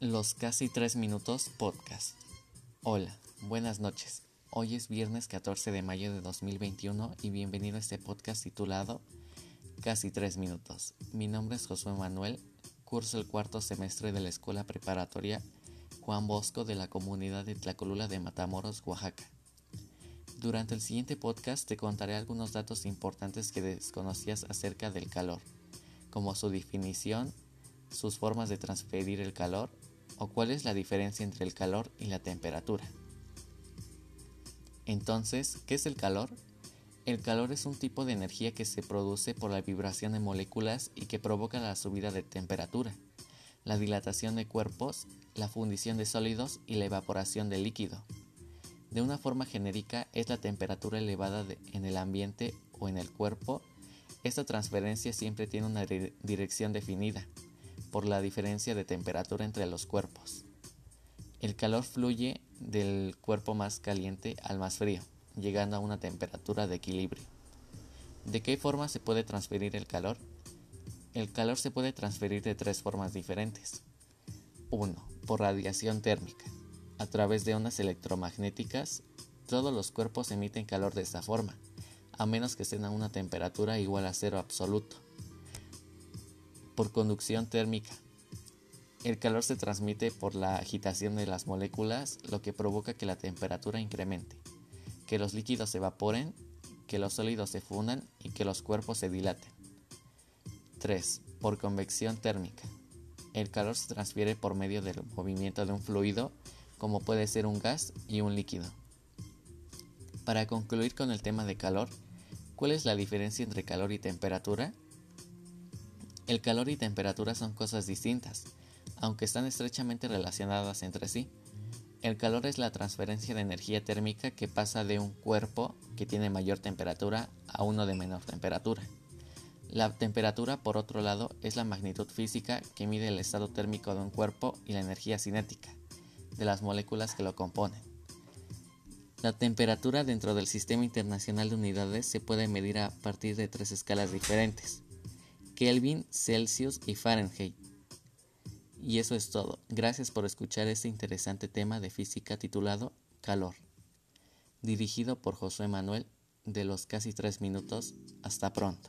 Los casi tres minutos podcast. Hola, buenas noches. Hoy es viernes 14 de mayo de 2021 y bienvenido a este podcast titulado Casi tres minutos. Mi nombre es Josué Manuel, curso el cuarto semestre de la Escuela Preparatoria Juan Bosco de la comunidad de Tlacolula de Matamoros, Oaxaca. Durante el siguiente podcast te contaré algunos datos importantes que desconocías acerca del calor, como su definición, sus formas de transferir el calor o cuál es la diferencia entre el calor y la temperatura. Entonces, ¿qué es el calor? El calor es un tipo de energía que se produce por la vibración de moléculas y que provoca la subida de temperatura, la dilatación de cuerpos, la fundición de sólidos y la evaporación de líquido. De una forma genérica es la temperatura elevada en el ambiente o en el cuerpo. Esta transferencia siempre tiene una dirección definida por la diferencia de temperatura entre los cuerpos. El calor fluye del cuerpo más caliente al más frío, llegando a una temperatura de equilibrio. ¿De qué forma se puede transferir el calor? El calor se puede transferir de tres formas diferentes. 1. Por radiación térmica. A través de ondas electromagnéticas, todos los cuerpos emiten calor de esta forma, a menos que estén a una temperatura igual a cero absoluto por conducción térmica. El calor se transmite por la agitación de las moléculas, lo que provoca que la temperatura incremente, que los líquidos se evaporen, que los sólidos se fundan y que los cuerpos se dilaten. 3. Por convección térmica. El calor se transfiere por medio del movimiento de un fluido, como puede ser un gas y un líquido. Para concluir con el tema de calor, ¿cuál es la diferencia entre calor y temperatura? El calor y temperatura son cosas distintas, aunque están estrechamente relacionadas entre sí. El calor es la transferencia de energía térmica que pasa de un cuerpo que tiene mayor temperatura a uno de menor temperatura. La temperatura, por otro lado, es la magnitud física que mide el estado térmico de un cuerpo y la energía cinética de las moléculas que lo componen. La temperatura dentro del Sistema Internacional de Unidades se puede medir a partir de tres escalas diferentes. Kelvin, Celsius y Fahrenheit. Y eso es todo. Gracias por escuchar este interesante tema de física titulado Calor, dirigido por Josué Manuel de los casi tres minutos. Hasta pronto.